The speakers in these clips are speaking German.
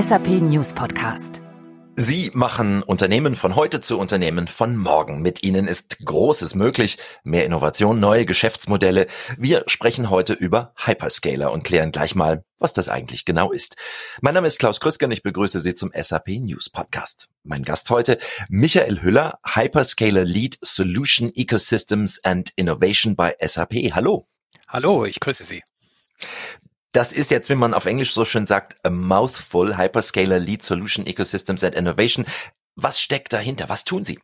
SAP News Podcast. Sie machen Unternehmen von heute zu Unternehmen von morgen. Mit Ihnen ist Großes möglich, mehr Innovation, neue Geschäftsmodelle. Wir sprechen heute über Hyperscaler und klären gleich mal, was das eigentlich genau ist. Mein Name ist Klaus Krüsker ich begrüße Sie zum SAP News Podcast. Mein Gast heute, Michael Hüller, Hyperscaler Lead Solution Ecosystems and Innovation bei SAP. Hallo. Hallo, ich grüße Sie. Das ist jetzt, wie man auf Englisch so schön sagt, a mouthful, Hyperscaler Lead Solution Ecosystems and Innovation. Was steckt dahinter? Was tun Sie?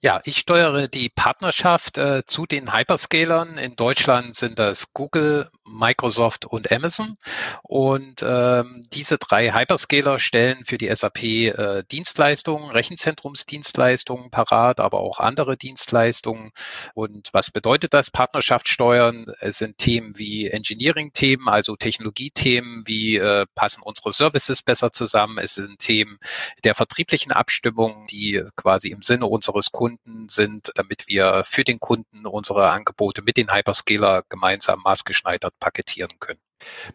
Ja, ich steuere die Partnerschaft äh, zu den Hyperscalern. In Deutschland sind das Google, Microsoft und Amazon. Und ähm, diese drei Hyperscaler stellen für die SAP äh, Dienstleistungen, Rechenzentrumsdienstleistungen parat, aber auch andere Dienstleistungen. Und was bedeutet das Partnerschaft steuern? Es sind Themen wie Engineering-Themen, also Technologiethemen, wie äh, passen unsere Services besser zusammen. Es sind Themen der vertrieblichen Abstimmung, die quasi im Sinne unseres Kunden Kunden sind, damit wir für den Kunden unsere Angebote mit den Hyperscaler gemeinsam maßgeschneidert paketieren können.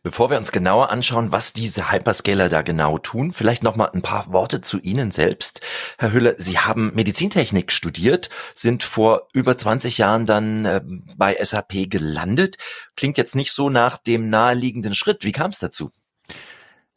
Bevor wir uns genauer anschauen, was diese Hyperscaler da genau tun, vielleicht noch mal ein paar Worte zu Ihnen selbst. Herr Hüller, Sie haben Medizintechnik studiert, sind vor über 20 Jahren dann äh, bei SAP gelandet. Klingt jetzt nicht so nach dem naheliegenden Schritt. Wie kam es dazu?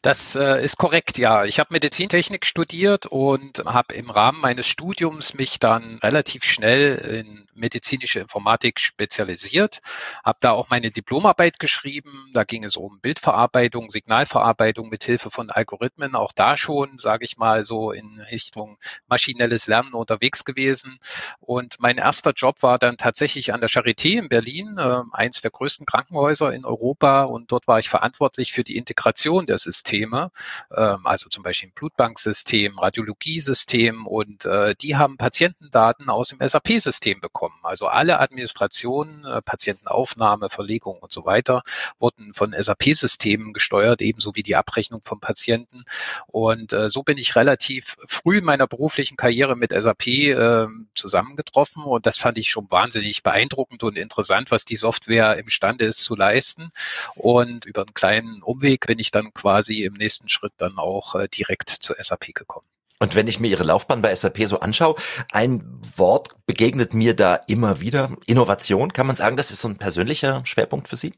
Das äh, ist korrekt, ja. Ich habe Medizintechnik studiert und habe im Rahmen meines Studiums mich dann relativ schnell in medizinische Informatik spezialisiert, habe da auch meine Diplomarbeit geschrieben. Da ging es um Bildverarbeitung, Signalverarbeitung mit Hilfe von Algorithmen. Auch da schon, sage ich mal, so in Richtung maschinelles Lernen unterwegs gewesen. Und mein erster Job war dann tatsächlich an der Charité in Berlin, äh, eins der größten Krankenhäuser in Europa. Und dort war ich verantwortlich für die Integration der Systeme Systeme, ähm, also zum Beispiel ein Blutbanksystem, Radiologiesystem und äh, die haben Patientendaten aus dem SAP-System bekommen. Also alle Administrationen, äh, Patientenaufnahme, Verlegung und so weiter wurden von SAP-Systemen gesteuert, ebenso wie die Abrechnung von Patienten. Und äh, so bin ich relativ früh in meiner beruflichen Karriere mit SAP äh, zusammengetroffen und das fand ich schon wahnsinnig beeindruckend und interessant, was die Software imstande ist zu leisten. Und über einen kleinen Umweg bin ich dann quasi im nächsten Schritt dann auch äh, direkt zur SAP gekommen. Und wenn ich mir Ihre Laufbahn bei SAP so anschaue, ein Wort begegnet mir da immer wieder. Innovation, kann man sagen, das ist so ein persönlicher Schwerpunkt für Sie?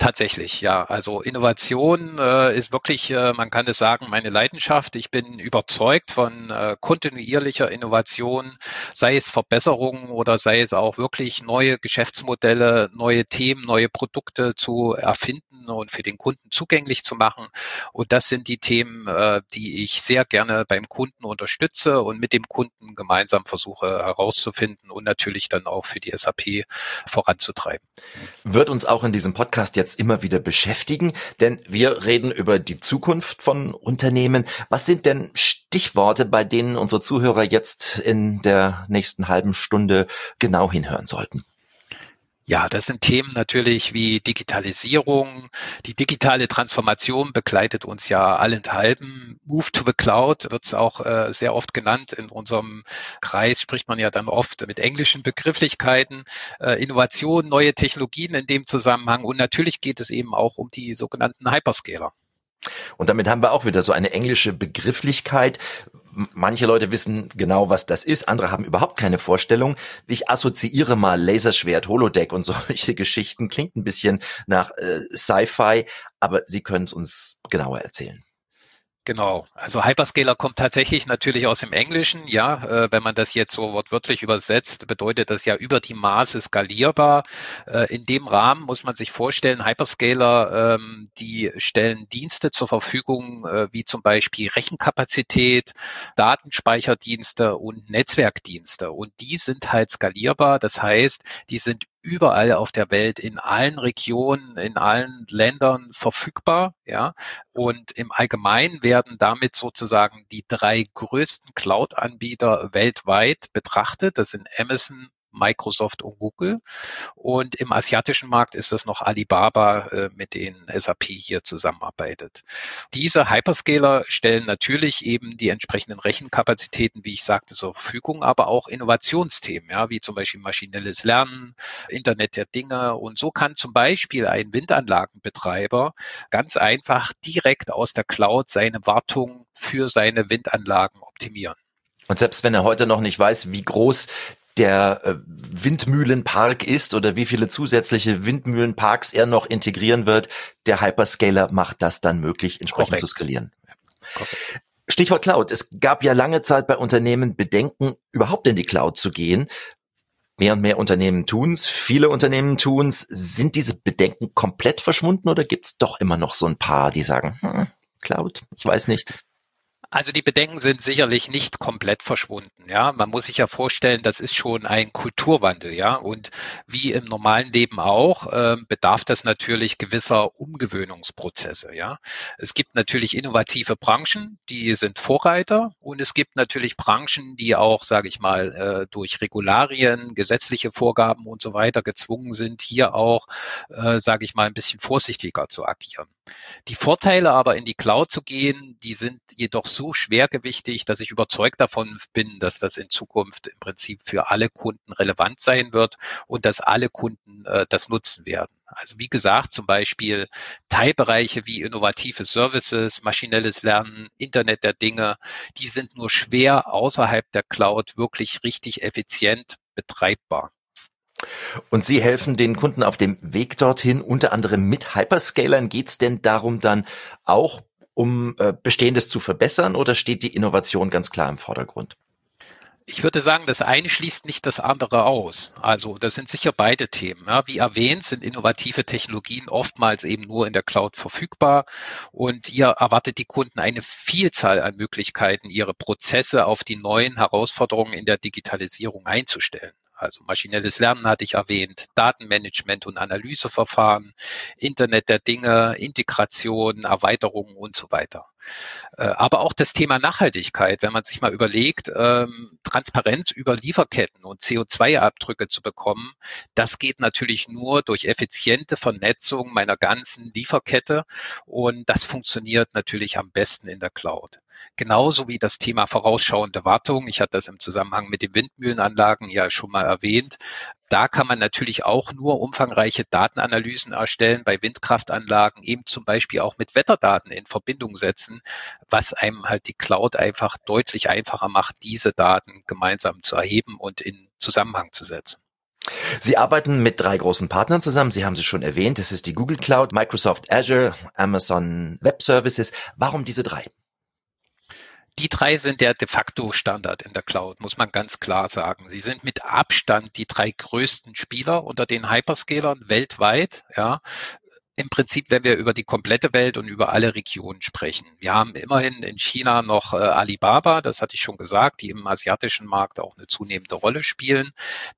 Tatsächlich, ja. Also Innovation äh, ist wirklich, äh, man kann es sagen, meine Leidenschaft. Ich bin überzeugt von äh, kontinuierlicher Innovation, sei es Verbesserungen oder sei es auch wirklich neue Geschäftsmodelle, neue Themen, neue Produkte zu erfinden und für den Kunden zugänglich zu machen. Und das sind die Themen, äh, die ich sehr gerne beim Kunden unterstütze und mit dem Kunden gemeinsam versuche herauszufinden und natürlich dann auch für die SAP voranzutreiben. Wird uns auch in diesem Podcast jetzt jetzt immer wieder beschäftigen, denn wir reden über die Zukunft von Unternehmen. Was sind denn Stichworte, bei denen unsere Zuhörer jetzt in der nächsten halben Stunde genau hinhören sollten? Ja, das sind Themen natürlich wie Digitalisierung. Die digitale Transformation begleitet uns ja allenthalben. Move to the Cloud wird es auch äh, sehr oft genannt. In unserem Kreis spricht man ja dann oft mit englischen Begrifflichkeiten. Äh, Innovation, neue Technologien in dem Zusammenhang. Und natürlich geht es eben auch um die sogenannten Hyperscaler. Und damit haben wir auch wieder so eine englische Begrifflichkeit. Manche Leute wissen genau, was das ist, andere haben überhaupt keine Vorstellung. Ich assoziiere mal Laserschwert, Holodeck und solche Geschichten. Klingt ein bisschen nach äh, Sci-Fi, aber Sie können es uns genauer erzählen. Genau. Also Hyperscaler kommt tatsächlich natürlich aus dem Englischen. Ja, äh, wenn man das jetzt so wortwörtlich übersetzt, bedeutet das ja über die Maße skalierbar. Äh, in dem Rahmen muss man sich vorstellen, Hyperscaler, ähm, die stellen Dienste zur Verfügung, äh, wie zum Beispiel Rechenkapazität, Datenspeicherdienste und Netzwerkdienste. Und die sind halt skalierbar. Das heißt, die sind überall auf der Welt, in allen Regionen, in allen Ländern verfügbar. Ja, und im Allgemeinen werden damit sozusagen die drei größten Cloud-Anbieter weltweit betrachtet. Das sind Amazon, Microsoft und Google. Und im asiatischen Markt ist das noch Alibaba, äh, mit denen SAP hier zusammenarbeitet. Diese Hyperscaler stellen natürlich eben die entsprechenden Rechenkapazitäten, wie ich sagte, zur Verfügung, aber auch Innovationsthemen, ja, wie zum Beispiel maschinelles Lernen, Internet der Dinge. Und so kann zum Beispiel ein Windanlagenbetreiber ganz einfach direkt aus der Cloud seine Wartung für seine Windanlagen optimieren. Und selbst wenn er heute noch nicht weiß, wie groß der äh, Windmühlenpark ist oder wie viele zusätzliche Windmühlenparks er noch integrieren wird, der Hyperscaler macht das dann möglich, entsprechend Korrekt. zu skalieren. Korrekt. Stichwort Cloud. Es gab ja lange Zeit bei Unternehmen Bedenken, überhaupt in die Cloud zu gehen. Mehr und mehr Unternehmen tun's, viele Unternehmen tun's. Sind diese Bedenken komplett verschwunden oder gibt's doch immer noch so ein paar, die sagen, hm, Cloud, ich weiß nicht. Also die Bedenken sind sicherlich nicht komplett verschwunden. Ja, man muss sich ja vorstellen, das ist schon ein Kulturwandel. Ja, und wie im normalen Leben auch äh, bedarf das natürlich gewisser Umgewöhnungsprozesse. Ja, es gibt natürlich innovative Branchen, die sind Vorreiter, und es gibt natürlich Branchen, die auch, sage ich mal, äh, durch Regularien, gesetzliche Vorgaben und so weiter gezwungen sind, hier auch, äh, sage ich mal, ein bisschen vorsichtiger zu agieren. Die Vorteile aber in die Cloud zu gehen, die sind jedoch so schwergewichtig, dass ich überzeugt davon bin, dass das in Zukunft im Prinzip für alle Kunden relevant sein wird und dass alle Kunden äh, das nutzen werden. Also wie gesagt, zum Beispiel Teilbereiche wie innovative Services, maschinelles Lernen, Internet der Dinge, die sind nur schwer außerhalb der Cloud wirklich richtig effizient betreibbar. Und Sie helfen den Kunden auf dem Weg dorthin, unter anderem mit Hyperscalern. Geht es denn darum dann auch, um äh, Bestehendes zu verbessern oder steht die Innovation ganz klar im Vordergrund? Ich würde sagen, das eine schließt nicht das andere aus. Also das sind sicher beide Themen. Ja. Wie erwähnt, sind innovative Technologien oftmals eben nur in der Cloud verfügbar und ihr erwartet die Kunden eine Vielzahl an Möglichkeiten, ihre Prozesse auf die neuen Herausforderungen in der Digitalisierung einzustellen. Also maschinelles Lernen hatte ich erwähnt, Datenmanagement und Analyseverfahren, Internet der Dinge, Integration, Erweiterungen und so weiter. Äh, aber auch das Thema Nachhaltigkeit, wenn man sich mal überlegt, ähm, Transparenz über Lieferketten und CO2-Abdrücke zu bekommen, das geht natürlich nur durch effiziente Vernetzung meiner ganzen Lieferkette und das funktioniert natürlich am besten in der Cloud. Genauso wie das Thema vorausschauende Wartung. Ich hatte das im Zusammenhang mit den Windmühlenanlagen ja schon mal erwähnt. Da kann man natürlich auch nur umfangreiche Datenanalysen erstellen bei Windkraftanlagen, eben zum Beispiel auch mit Wetterdaten in Verbindung setzen, was einem halt die Cloud einfach deutlich einfacher macht, diese Daten gemeinsam zu erheben und in Zusammenhang zu setzen. Sie arbeiten mit drei großen Partnern zusammen. Sie haben sie schon erwähnt. Das ist die Google Cloud, Microsoft Azure, Amazon Web Services. Warum diese drei? Die drei sind der de facto Standard in der Cloud, muss man ganz klar sagen. Sie sind mit Abstand die drei größten Spieler unter den Hyperscalern weltweit. Ja, im Prinzip, wenn wir über die komplette Welt und über alle Regionen sprechen. Wir haben immerhin in China noch äh, Alibaba, das hatte ich schon gesagt, die im asiatischen Markt auch eine zunehmende Rolle spielen.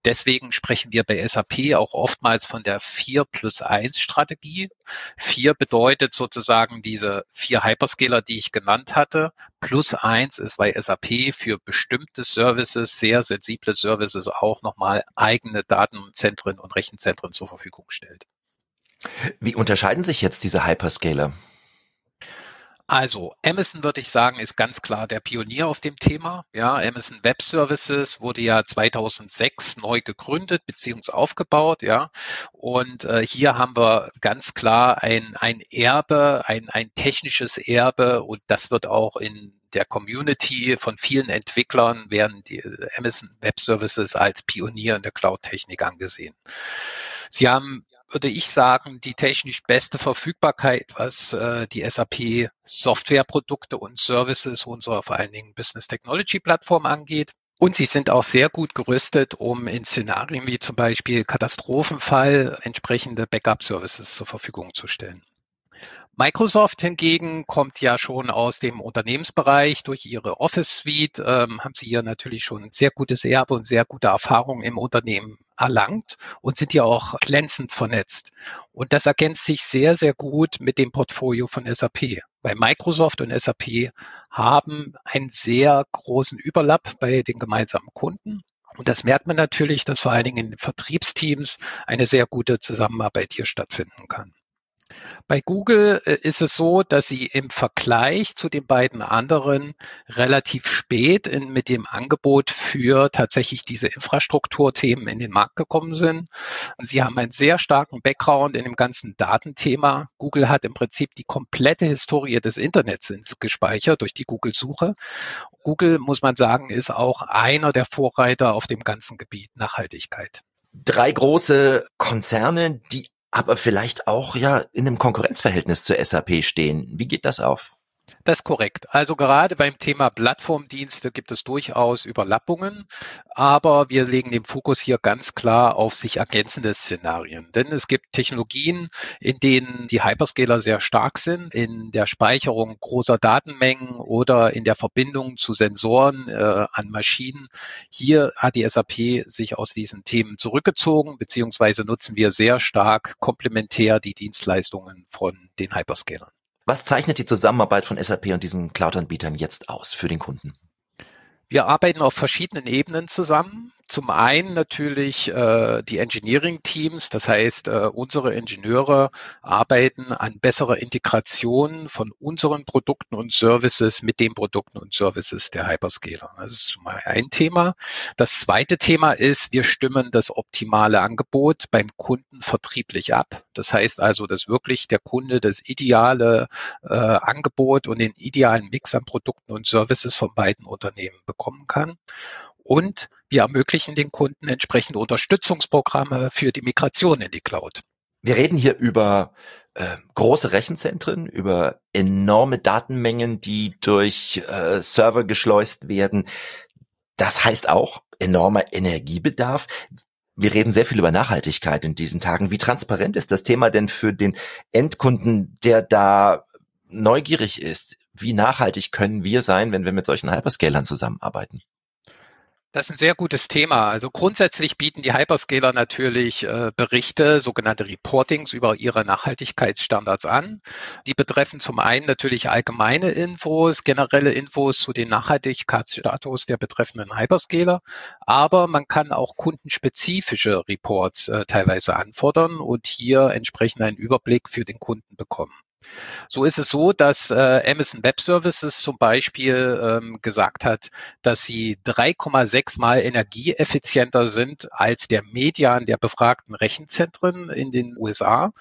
Deswegen sprechen wir bei SAP auch oftmals von der 4 plus 1 Strategie. 4 bedeutet sozusagen diese vier Hyperscaler, die ich genannt hatte. Plus 1 ist bei SAP für bestimmte Services, sehr sensible Services auch nochmal eigene Datenzentren und Rechenzentren zur Verfügung stellt. Wie unterscheiden sich jetzt diese Hyperscaler? Also Amazon würde ich sagen, ist ganz klar der Pionier auf dem Thema. Ja, Amazon Web Services wurde ja 2006 neu gegründet bzw. aufgebaut. Ja, und äh, hier haben wir ganz klar ein, ein Erbe, ein, ein technisches Erbe und das wird auch in der Community von vielen Entwicklern werden die Amazon Web Services als Pionier in der Cloud-Technik angesehen. Sie haben würde ich sagen, die technisch beste Verfügbarkeit, was äh, die SAP Softwareprodukte und Services unserer vor allen Dingen Business Technology Plattform angeht. Und sie sind auch sehr gut gerüstet, um in Szenarien wie zum Beispiel Katastrophenfall entsprechende Backup-Services zur Verfügung zu stellen. Microsoft hingegen kommt ja schon aus dem Unternehmensbereich. Durch ihre Office Suite ähm, haben sie hier natürlich schon sehr gutes Erbe und sehr gute Erfahrungen im Unternehmen erlangt und sind ja auch glänzend vernetzt. Und das ergänzt sich sehr, sehr gut mit dem Portfolio von SAP. Weil Microsoft und SAP haben einen sehr großen Überlapp bei den gemeinsamen Kunden Und das merkt man natürlich, dass vor allen Dingen in Vertriebsteams eine sehr gute Zusammenarbeit hier stattfinden kann. Bei Google äh, ist es so, dass sie im Vergleich zu den beiden anderen relativ spät in, mit dem Angebot für tatsächlich diese Infrastrukturthemen in den Markt gekommen sind. Sie haben einen sehr starken Background in dem ganzen Datenthema. Google hat im Prinzip die komplette Historie des Internets gespeichert durch die Google-Suche. Google, muss man sagen, ist auch einer der Vorreiter auf dem ganzen Gebiet Nachhaltigkeit drei große Konzerne, die aber vielleicht auch ja in einem Konkurrenzverhältnis zur SAP stehen. Wie geht das auf? Das ist korrekt. Also gerade beim Thema Plattformdienste gibt es durchaus Überlappungen, aber wir legen den Fokus hier ganz klar auf sich ergänzende Szenarien. Denn es gibt Technologien, in denen die Hyperscaler sehr stark sind, in der Speicherung großer Datenmengen oder in der Verbindung zu Sensoren äh, an Maschinen. Hier hat die SAP sich aus diesen Themen zurückgezogen, beziehungsweise nutzen wir sehr stark komplementär die Dienstleistungen von den Hyperscalern. Was zeichnet die Zusammenarbeit von SAP und diesen Cloud-Anbietern jetzt aus für den Kunden? Wir arbeiten auf verschiedenen Ebenen zusammen. Zum einen natürlich äh, die Engineering-Teams, das heißt, äh, unsere Ingenieure arbeiten an besserer Integration von unseren Produkten und Services mit den Produkten und Services der Hyperscaler. Das ist mal ein Thema. Das zweite Thema ist, wir stimmen das optimale Angebot beim Kunden vertrieblich ab. Das heißt also, dass wirklich der Kunde das ideale äh, Angebot und den idealen Mix an Produkten und Services von beiden Unternehmen bekommen kann. Und wir ermöglichen den Kunden entsprechende Unterstützungsprogramme für die Migration in die Cloud. Wir reden hier über äh, große Rechenzentren, über enorme Datenmengen, die durch äh, Server geschleust werden. Das heißt auch enormer Energiebedarf. Wir reden sehr viel über Nachhaltigkeit in diesen Tagen. Wie transparent ist das Thema denn für den Endkunden, der da neugierig ist? Wie nachhaltig können wir sein, wenn wir mit solchen Hyperscalern zusammenarbeiten? Das ist ein sehr gutes Thema. Also grundsätzlich bieten die Hyperscaler natürlich äh, Berichte, sogenannte Reportings über ihre Nachhaltigkeitsstandards an. Die betreffen zum einen natürlich allgemeine Infos, generelle Infos zu den Nachhaltigkeitsstatus der betreffenden Hyperscaler, aber man kann auch kundenspezifische Reports äh, teilweise anfordern und hier entsprechend einen Überblick für den Kunden bekommen. So ist es so, dass äh, Amazon Web Services zum Beispiel ähm, gesagt hat, dass sie 3,6 mal energieeffizienter sind als der Median der befragten Rechenzentren in den USA.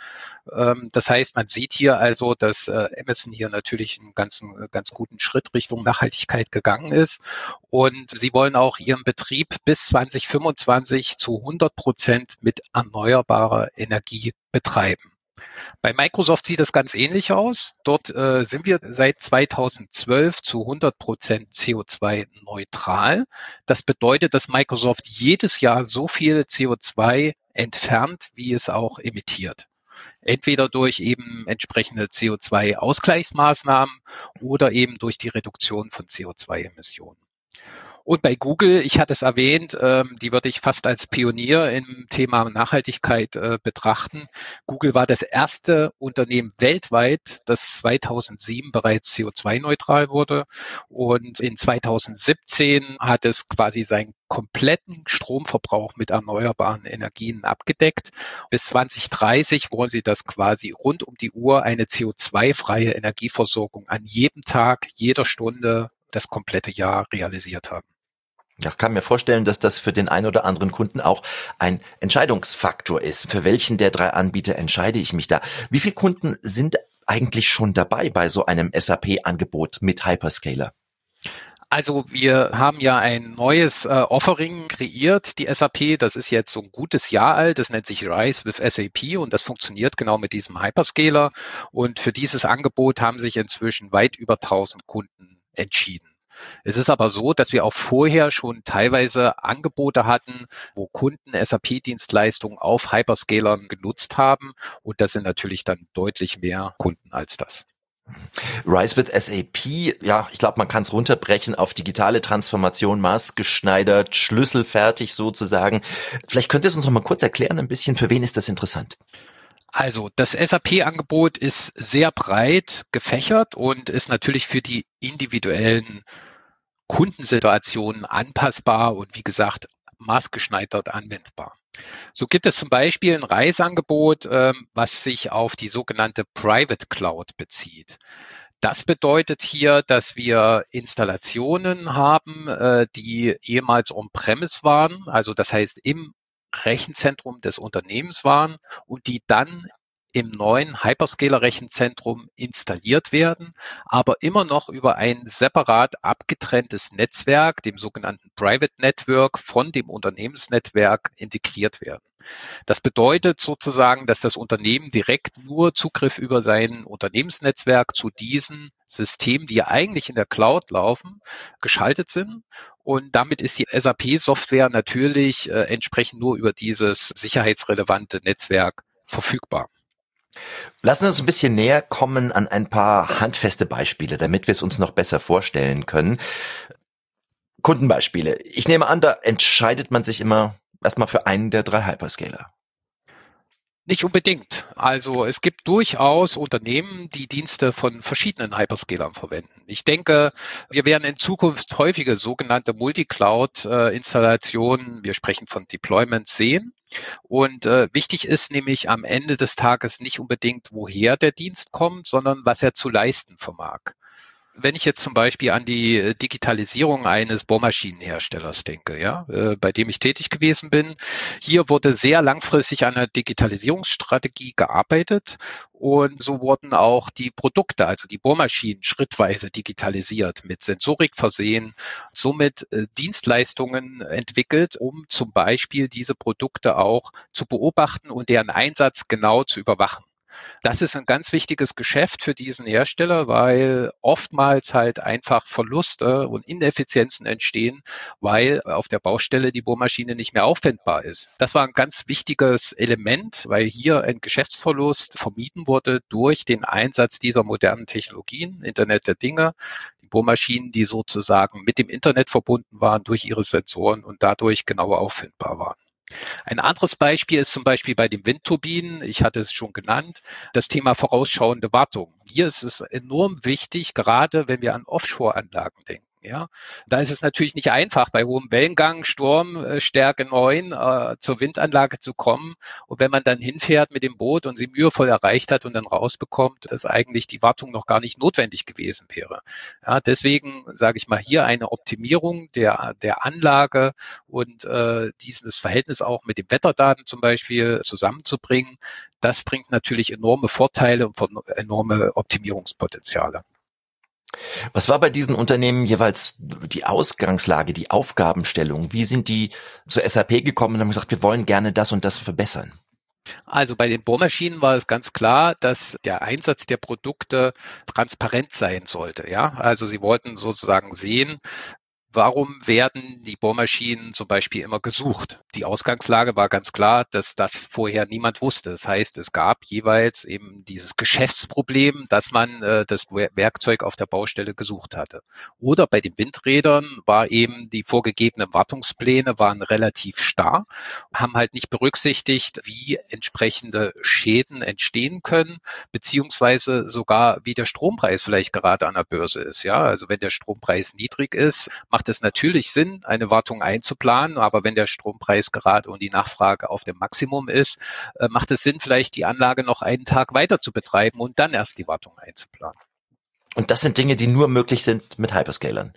Ähm, das heißt, man sieht hier also, dass äh, Amazon hier natürlich einen ganzen, ganz guten Schritt Richtung Nachhaltigkeit gegangen ist. Und sie wollen auch ihren Betrieb bis 2025 zu 100 Prozent mit erneuerbarer Energie betreiben. Bei Microsoft sieht das ganz ähnlich aus. Dort äh, sind wir seit 2012 zu 100 Prozent CO2 neutral. Das bedeutet, dass Microsoft jedes Jahr so viel CO2 entfernt, wie es auch emittiert. Entweder durch eben entsprechende CO2-Ausgleichsmaßnahmen oder eben durch die Reduktion von CO2-Emissionen. Und bei Google, ich hatte es erwähnt, ähm, die würde ich fast als Pionier im Thema Nachhaltigkeit äh, betrachten. Google war das erste Unternehmen weltweit, das 2007 bereits CO2-neutral wurde. Und in 2017 hat es quasi seinen kompletten Stromverbrauch mit erneuerbaren Energien abgedeckt. Bis 2030 wollen sie das quasi rund um die Uhr eine CO2-freie Energieversorgung an jedem Tag, jeder Stunde das komplette Jahr realisiert haben. Ja, kann mir vorstellen, dass das für den einen oder anderen Kunden auch ein Entscheidungsfaktor ist. Für welchen der drei Anbieter entscheide ich mich da? Wie viele Kunden sind eigentlich schon dabei bei so einem SAP-Angebot mit Hyperscaler? Also wir haben ja ein neues äh, Offering kreiert, die SAP. Das ist jetzt so ein gutes Jahr alt. Das nennt sich Rise with SAP und das funktioniert genau mit diesem Hyperscaler. Und für dieses Angebot haben sich inzwischen weit über 1000 Kunden entschieden. Es ist aber so, dass wir auch vorher schon teilweise Angebote hatten, wo Kunden SAP-Dienstleistungen auf Hyperscalern genutzt haben. Und das sind natürlich dann deutlich mehr Kunden als das. Rise with SAP, ja, ich glaube, man kann es runterbrechen auf digitale Transformation, maßgeschneidert, schlüsselfertig sozusagen. Vielleicht könnt ihr es uns noch mal kurz erklären, ein bisschen, für wen ist das interessant? Also das SAP-Angebot ist sehr breit gefächert und ist natürlich für die individuellen Kundensituationen anpassbar und wie gesagt maßgeschneidert anwendbar. So gibt es zum Beispiel ein Reiseangebot, ähm, was sich auf die sogenannte Private Cloud bezieht. Das bedeutet hier, dass wir Installationen haben, äh, die ehemals on-premise waren, also das heißt im Rechenzentrum des Unternehmens waren und die dann im neuen Hyperscaler-Rechenzentrum installiert werden, aber immer noch über ein separat abgetrenntes Netzwerk, dem sogenannten Private Network, von dem Unternehmensnetzwerk integriert werden. Das bedeutet sozusagen, dass das Unternehmen direkt nur Zugriff über sein Unternehmensnetzwerk zu diesen Systemen, die ja eigentlich in der Cloud laufen, geschaltet sind. Und damit ist die SAP-Software natürlich äh, entsprechend nur über dieses sicherheitsrelevante Netzwerk verfügbar. Lassen Sie uns ein bisschen näher kommen an ein paar handfeste Beispiele, damit wir es uns noch besser vorstellen können. Kundenbeispiele. Ich nehme an, da entscheidet man sich immer erstmal für einen der drei Hyperscaler. Nicht unbedingt. Also es gibt durchaus Unternehmen, die Dienste von verschiedenen Hyperscalern verwenden. Ich denke, wir werden in Zukunft häufige sogenannte Multicloud-Installationen, wir sprechen von Deployments, sehen. Und äh, wichtig ist nämlich am Ende des Tages nicht unbedingt, woher der Dienst kommt, sondern was er zu leisten vermag. Wenn ich jetzt zum Beispiel an die äh, Digitalisierung eines Bohrmaschinenherstellers denke, ja, äh, bei dem ich tätig gewesen bin, hier wurde sehr langfristig an einer Digitalisierungsstrategie gearbeitet und so wurden auch die Produkte, also die Bohrmaschinen, schrittweise digitalisiert, mit Sensorik versehen, somit äh, Dienstleistungen entwickelt, um zum Beispiel diese Produkte auch zu beobachten und deren Einsatz genau zu überwachen. Das ist ein ganz wichtiges Geschäft für diesen Hersteller, weil oftmals halt einfach Verluste und Ineffizienzen entstehen, weil auf der Baustelle die Bohrmaschine nicht mehr aufwendbar ist. Das war ein ganz wichtiges Element, weil hier ein Geschäftsverlust vermieden wurde durch den Einsatz dieser modernen Technologien, Internet der Dinge, die Bohrmaschinen, die sozusagen mit dem Internet verbunden waren durch ihre Sensoren und dadurch genauer auffindbar waren. Ein anderes Beispiel ist zum Beispiel bei den Windturbinen, ich hatte es schon genannt, das Thema vorausschauende Wartung. Hier ist es enorm wichtig, gerade wenn wir an Offshore-Anlagen denken. Ja, da ist es natürlich nicht einfach, bei hohem Wellengang, Sturmstärke 9 äh, zur Windanlage zu kommen. Und wenn man dann hinfährt mit dem Boot und sie mühevoll erreicht hat und dann rausbekommt, dass eigentlich die Wartung noch gar nicht notwendig gewesen wäre. Ja, deswegen sage ich mal hier eine Optimierung der, der Anlage und äh, dieses Verhältnis auch mit den Wetterdaten zum Beispiel zusammenzubringen, das bringt natürlich enorme Vorteile und enorme Optimierungspotenziale. Was war bei diesen Unternehmen jeweils die Ausgangslage, die Aufgabenstellung? Wie sind die zur SAP gekommen und haben gesagt, wir wollen gerne das und das verbessern? Also bei den Bohrmaschinen war es ganz klar, dass der Einsatz der Produkte transparent sein sollte. Ja, also sie wollten sozusagen sehen, Warum werden die Bohrmaschinen zum Beispiel immer gesucht? Die Ausgangslage war ganz klar, dass das vorher niemand wusste. Das heißt, es gab jeweils eben dieses Geschäftsproblem, dass man äh, das Werkzeug auf der Baustelle gesucht hatte. Oder bei den Windrädern war eben die vorgegebenen Wartungspläne waren relativ starr, haben halt nicht berücksichtigt, wie entsprechende Schäden entstehen können, beziehungsweise sogar wie der Strompreis vielleicht gerade an der Börse ist. Ja, also wenn der Strompreis niedrig ist, macht macht es natürlich Sinn, eine Wartung einzuplanen. Aber wenn der Strompreis gerade und die Nachfrage auf dem Maximum ist, äh, macht es Sinn, vielleicht die Anlage noch einen Tag weiter zu betreiben und dann erst die Wartung einzuplanen. Und das sind Dinge, die nur möglich sind mit Hyperscalern.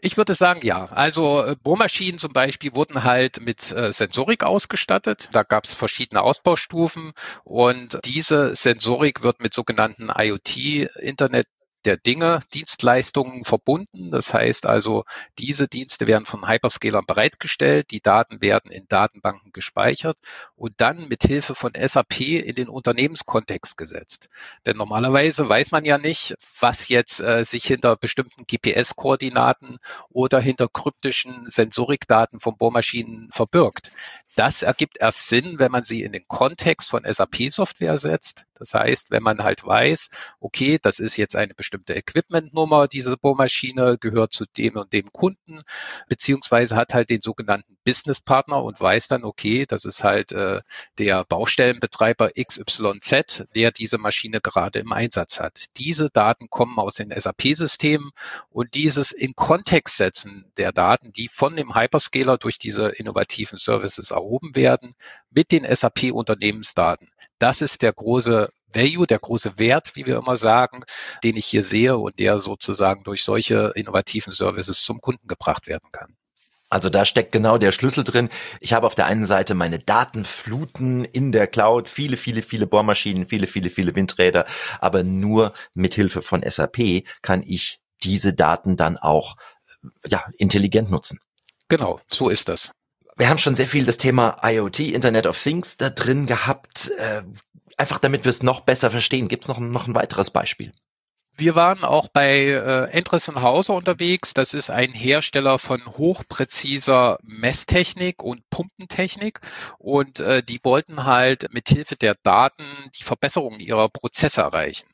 Ich würde sagen, ja. Also äh, Bohrmaschinen zum Beispiel wurden halt mit äh, Sensorik ausgestattet. Da gab es verschiedene Ausbaustufen und diese Sensorik wird mit sogenannten IoT-Internet der Dinge Dienstleistungen verbunden. Das heißt also, diese Dienste werden von Hyperscalern bereitgestellt, die Daten werden in Datenbanken gespeichert und dann mit Hilfe von SAP in den Unternehmenskontext gesetzt. Denn normalerweise weiß man ja nicht, was jetzt äh, sich hinter bestimmten GPS-Koordinaten oder hinter kryptischen Sensorikdaten von Bohrmaschinen verbirgt. Das ergibt erst Sinn, wenn man sie in den Kontext von SAP-Software setzt. Das heißt, wenn man halt weiß, okay, das ist jetzt eine bestimmte Equipment-Nummer, diese Bohrmaschine gehört zu dem und dem Kunden, beziehungsweise hat halt den sogenannten Business-Partner und weiß dann, okay, das ist halt äh, der Baustellenbetreiber XYZ, der diese Maschine gerade im Einsatz hat. Diese Daten kommen aus den SAP-Systemen und dieses in Kontext setzen der Daten, die von dem Hyperscaler durch diese innovativen Services erhoben werden mit den SAP-Unternehmensdaten. Das ist der große Value, der große Wert, wie wir immer sagen, den ich hier sehe und der sozusagen durch solche innovativen Services zum Kunden gebracht werden kann. Also da steckt genau der Schlüssel drin. Ich habe auf der einen Seite meine Datenfluten in der Cloud, viele, viele, viele Bohrmaschinen, viele, viele, viele Windräder, aber nur mit Hilfe von SAP kann ich diese Daten dann auch ja, intelligent nutzen. Genau, so ist das. Wir haben schon sehr viel das Thema IoT, Internet of Things, da drin gehabt. Äh, einfach damit wir es noch besser verstehen. Gibt es noch, noch ein weiteres Beispiel? Wir waren auch bei äh, Endres Hauser unterwegs. Das ist ein Hersteller von hochpräziser Messtechnik und Pumpentechnik. Und äh, die wollten halt mit Hilfe der Daten die Verbesserung ihrer Prozesse erreichen.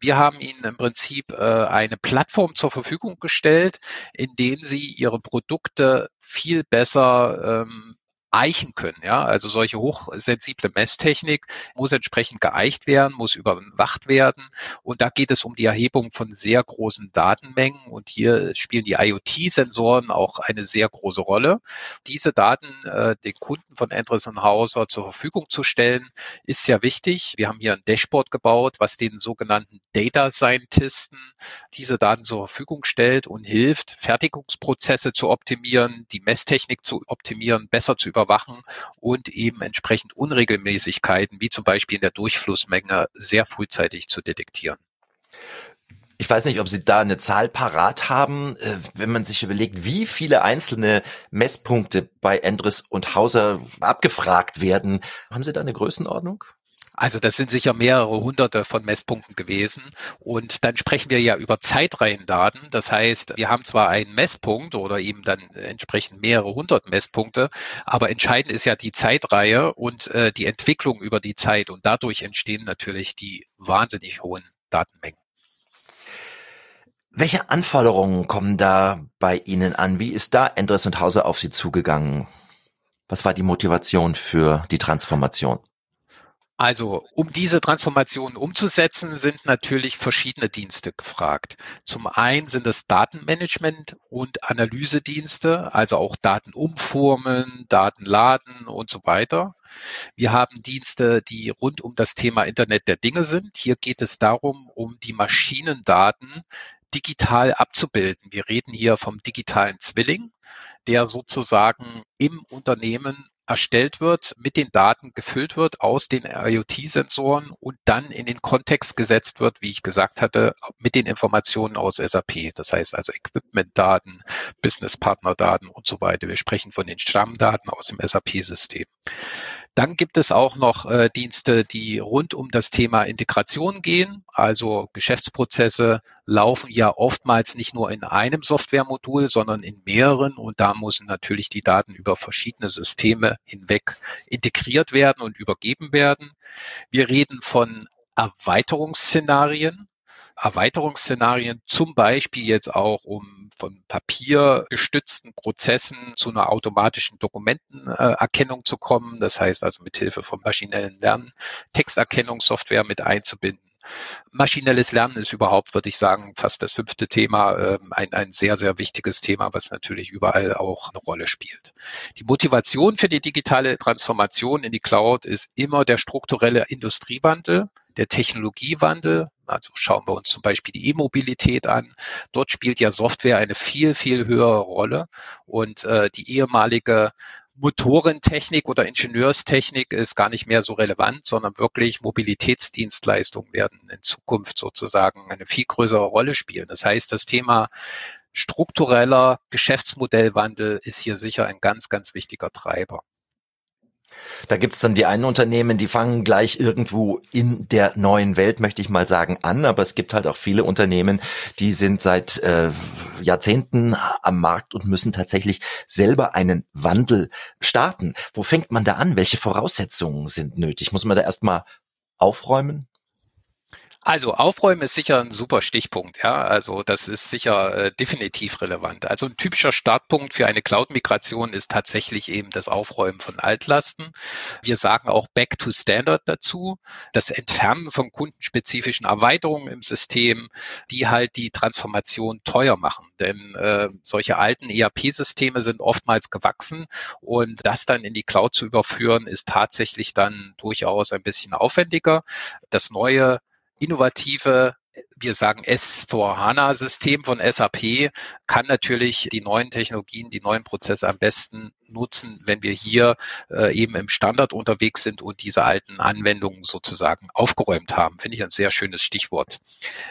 Wir haben ihnen im Prinzip äh, eine Plattform zur Verfügung gestellt, in denen sie ihre Produkte viel besser ähm, eichen können. Ja, also solche hochsensible Messtechnik muss entsprechend geeicht werden, muss überwacht werden. Und da geht es um die Erhebung von sehr großen Datenmengen. Und hier spielen die IoT-Sensoren auch eine sehr große Rolle. Diese Daten äh, den Kunden von Andresen Hauser zur Verfügung zu stellen, ist sehr wichtig. Wir haben hier ein Dashboard gebaut, was den sogenannten Data Scientisten diese Daten zur Verfügung stellt und hilft, Fertigungsprozesse zu optimieren, die Messtechnik zu optimieren, besser zu überwachen und eben entsprechend Unregelmäßigkeiten, wie zum Beispiel in der Durchflussmenge, sehr frühzeitig zu detektieren. Ich weiß nicht, ob Sie da eine Zahl parat haben, äh, wenn man sich überlegt, wie viele einzelne Messpunkte bei Endres und Hauser abgefragt werden. Haben Sie da eine Größenordnung? Also das sind sicher mehrere hunderte von Messpunkten gewesen. Und dann sprechen wir ja über Zeitreihendaten. Das heißt, wir haben zwar einen Messpunkt oder eben dann entsprechend mehrere hundert Messpunkte, aber entscheidend ist ja die Zeitreihe und äh, die Entwicklung über die Zeit. Und dadurch entstehen natürlich die wahnsinnig hohen Datenmengen. Welche Anforderungen kommen da bei Ihnen an? Wie ist da Endres und Hauser auf Sie zugegangen? Was war die Motivation für die Transformation? Also, um diese Transformation umzusetzen, sind natürlich verschiedene Dienste gefragt. Zum einen sind es Datenmanagement und Analysedienste, also auch Daten umformen, Daten laden und so weiter. Wir haben Dienste, die rund um das Thema Internet der Dinge sind. Hier geht es darum, um die Maschinendaten digital abzubilden. Wir reden hier vom digitalen Zwilling, der sozusagen im Unternehmen erstellt wird, mit den Daten gefüllt wird aus den IoT-Sensoren und dann in den Kontext gesetzt wird, wie ich gesagt hatte, mit den Informationen aus SAP. Das heißt also Equipment-Daten, Business-Partner-Daten und so weiter. Wir sprechen von den Stammdaten aus dem SAP-System. Dann gibt es auch noch äh, Dienste, die rund um das Thema Integration gehen. Also Geschäftsprozesse laufen ja oftmals nicht nur in einem Softwaremodul, sondern in mehreren. Und da müssen natürlich die Daten über verschiedene Systeme hinweg integriert werden und übergeben werden. Wir reden von Erweiterungsszenarien. Erweiterungsszenarien, zum Beispiel jetzt auch, um von papiergestützten Prozessen zu einer automatischen Dokumentenerkennung zu kommen. Das heißt also mit Hilfe von maschinellen Lernen Texterkennungssoftware mit einzubinden. Maschinelles Lernen ist überhaupt, würde ich sagen, fast das fünfte Thema, ähm, ein, ein sehr, sehr wichtiges Thema, was natürlich überall auch eine Rolle spielt. Die Motivation für die digitale Transformation in die Cloud ist immer der strukturelle Industriewandel, der Technologiewandel. Also schauen wir uns zum Beispiel die E-Mobilität an. Dort spielt ja Software eine viel, viel höhere Rolle und äh, die ehemalige Motorentechnik oder Ingenieurstechnik ist gar nicht mehr so relevant, sondern wirklich Mobilitätsdienstleistungen werden in Zukunft sozusagen eine viel größere Rolle spielen. Das heißt, das Thema struktureller Geschäftsmodellwandel ist hier sicher ein ganz, ganz wichtiger Treiber. Da gibt's dann die einen Unternehmen, die fangen gleich irgendwo in der neuen Welt, möchte ich mal sagen, an. Aber es gibt halt auch viele Unternehmen, die sind seit äh, Jahrzehnten am Markt und müssen tatsächlich selber einen Wandel starten. Wo fängt man da an? Welche Voraussetzungen sind nötig? Muss man da erstmal aufräumen? Also Aufräumen ist sicher ein super Stichpunkt, ja. Also das ist sicher äh, definitiv relevant. Also ein typischer Startpunkt für eine Cloud-Migration ist tatsächlich eben das Aufräumen von Altlasten. Wir sagen auch Back to Standard dazu, das Entfernen von kundenspezifischen Erweiterungen im System, die halt die Transformation teuer machen. Denn äh, solche alten ERP-Systeme sind oftmals gewachsen und das dann in die Cloud zu überführen, ist tatsächlich dann durchaus ein bisschen aufwendiger. Das neue innovative wir sagen S4HANA-System von SAP kann natürlich die neuen Technologien, die neuen Prozesse am besten nutzen, wenn wir hier äh, eben im Standard unterwegs sind und diese alten Anwendungen sozusagen aufgeräumt haben. Finde ich ein sehr schönes Stichwort.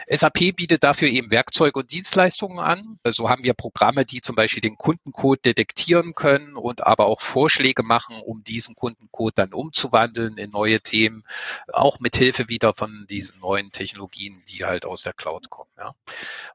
SAP bietet dafür eben Werkzeuge und Dienstleistungen an. So also haben wir Programme, die zum Beispiel den Kundencode detektieren können und aber auch Vorschläge machen, um diesen Kundencode dann umzuwandeln in neue Themen, auch mit Hilfe wieder von diesen neuen Technologien, die halt aus der Cloud kommen. Ja.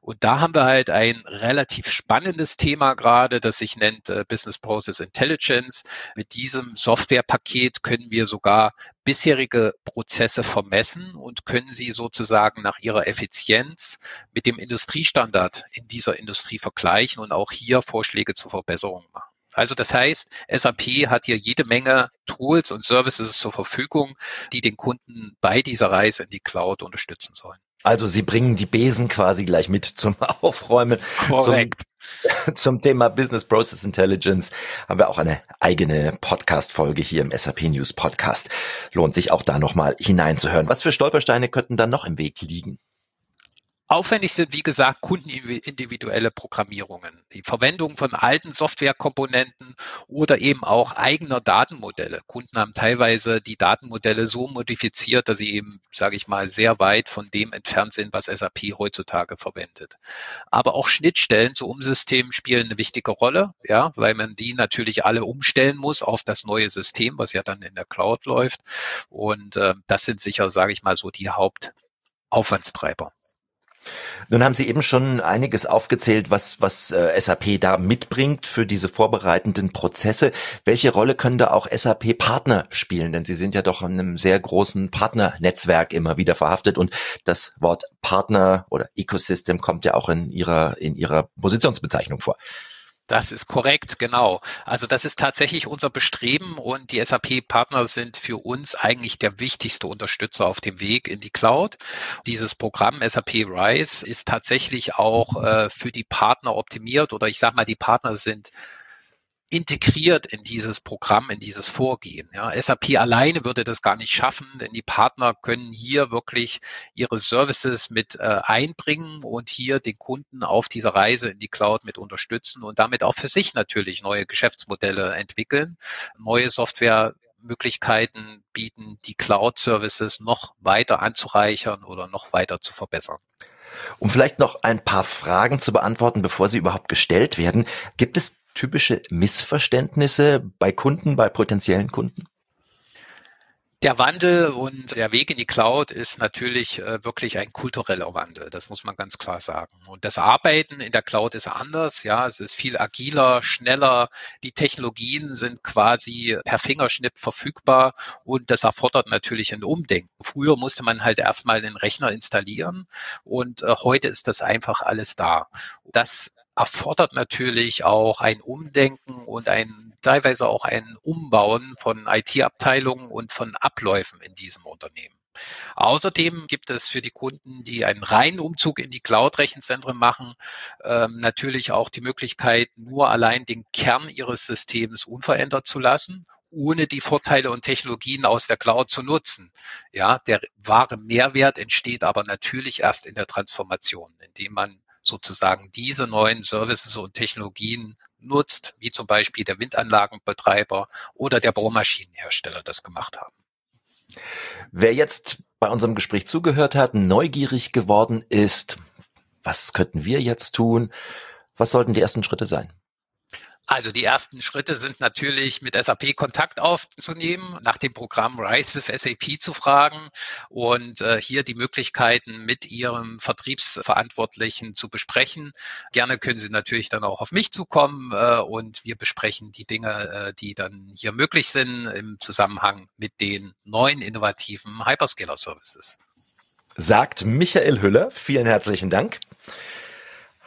Und da haben wir halt ein relativ spannendes Thema gerade, das sich nennt äh, Business Process Intelligence. Mit diesem Softwarepaket können wir sogar bisherige Prozesse vermessen und können sie sozusagen nach ihrer Effizienz mit dem Industriestandard in dieser Industrie vergleichen und auch hier Vorschläge zur Verbesserung machen. Also das heißt, SAP hat hier jede Menge Tools und Services zur Verfügung, die den Kunden bei dieser Reise in die Cloud unterstützen sollen. Also Sie bringen die Besen quasi gleich mit zum Aufräumen. Korrekt. Zum, Thema Business Process Intelligence haben wir auch eine eigene Podcast-Folge hier im SAP News Podcast. Lohnt sich auch da nochmal hineinzuhören. Was für Stolpersteine könnten dann noch im Weg liegen? Aufwendig sind, wie gesagt, kundenindividuelle Programmierungen, die Verwendung von alten Softwarekomponenten oder eben auch eigener Datenmodelle. Kunden haben teilweise die Datenmodelle so modifiziert, dass sie eben, sage ich mal, sehr weit von dem entfernt sind, was SAP heutzutage verwendet. Aber auch Schnittstellen zu Umsystemen spielen eine wichtige Rolle, ja, weil man die natürlich alle umstellen muss auf das neue System, was ja dann in der Cloud läuft. Und äh, das sind sicher, sage ich mal, so die Hauptaufwandstreiber. Nun haben Sie eben schon einiges aufgezählt, was, was äh, SAP da mitbringt für diese vorbereitenden Prozesse. Welche Rolle können da auch SAP-Partner spielen? Denn Sie sind ja doch in einem sehr großen Partnernetzwerk immer wieder verhaftet und das Wort Partner oder Ecosystem kommt ja auch in Ihrer, in Ihrer Positionsbezeichnung vor. Das ist korrekt, genau. Also das ist tatsächlich unser Bestreben und die SAP-Partner sind für uns eigentlich der wichtigste Unterstützer auf dem Weg in die Cloud. Dieses Programm SAP RISE ist tatsächlich auch äh, für die Partner optimiert oder ich sage mal, die Partner sind integriert in dieses Programm, in dieses Vorgehen. Ja, SAP alleine würde das gar nicht schaffen, denn die Partner können hier wirklich ihre Services mit äh, einbringen und hier den Kunden auf dieser Reise in die Cloud mit unterstützen und damit auch für sich natürlich neue Geschäftsmodelle entwickeln, neue Softwaremöglichkeiten bieten, die Cloud-Services noch weiter anzureichern oder noch weiter zu verbessern. Um vielleicht noch ein paar Fragen zu beantworten, bevor sie überhaupt gestellt werden, gibt es typische Missverständnisse bei Kunden, bei potenziellen Kunden? Der Wandel und der Weg in die Cloud ist natürlich äh, wirklich ein kultureller Wandel. Das muss man ganz klar sagen. Und das Arbeiten in der Cloud ist anders. Ja, es ist viel agiler, schneller. Die Technologien sind quasi per Fingerschnipp verfügbar und das erfordert natürlich ein Umdenken. Früher musste man halt erstmal den Rechner installieren und äh, heute ist das einfach alles da. Das erfordert natürlich auch ein Umdenken und ein teilweise auch ein Umbauen von IT-Abteilungen und von Abläufen in diesem Unternehmen. Außerdem gibt es für die Kunden, die einen reinen Umzug in die Cloud-Rechenzentren machen, ähm, natürlich auch die Möglichkeit, nur allein den Kern ihres Systems unverändert zu lassen, ohne die Vorteile und Technologien aus der Cloud zu nutzen. Ja, der wahre Mehrwert entsteht aber natürlich erst in der Transformation, indem man sozusagen diese neuen Services und Technologien nutzt, wie zum Beispiel der Windanlagenbetreiber oder der Bohrmaschinenhersteller das gemacht haben. Wer jetzt bei unserem Gespräch zugehört hat, neugierig geworden ist, was könnten wir jetzt tun? Was sollten die ersten Schritte sein? Also die ersten Schritte sind natürlich mit SAP Kontakt aufzunehmen, nach dem Programm Rise with SAP zu fragen und äh, hier die Möglichkeiten mit Ihrem Vertriebsverantwortlichen zu besprechen. Gerne können Sie natürlich dann auch auf mich zukommen äh, und wir besprechen die Dinge, äh, die dann hier möglich sind im Zusammenhang mit den neuen innovativen Hyperscaler Services. Sagt Michael Hüller. Vielen herzlichen Dank.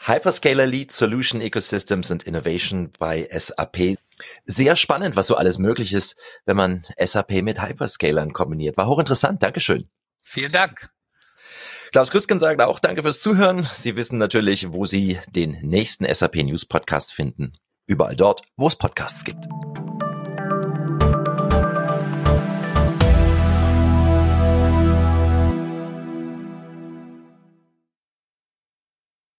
Hyperscaler Lead Solution Ecosystems and Innovation bei SAP. Sehr spannend, was so alles möglich ist, wenn man SAP mit Hyperscalern kombiniert. War hochinteressant. Dankeschön. Vielen Dank. Klaus Krüsken sagt auch Danke fürs Zuhören. Sie wissen natürlich, wo Sie den nächsten SAP News Podcast finden. Überall dort, wo es Podcasts gibt.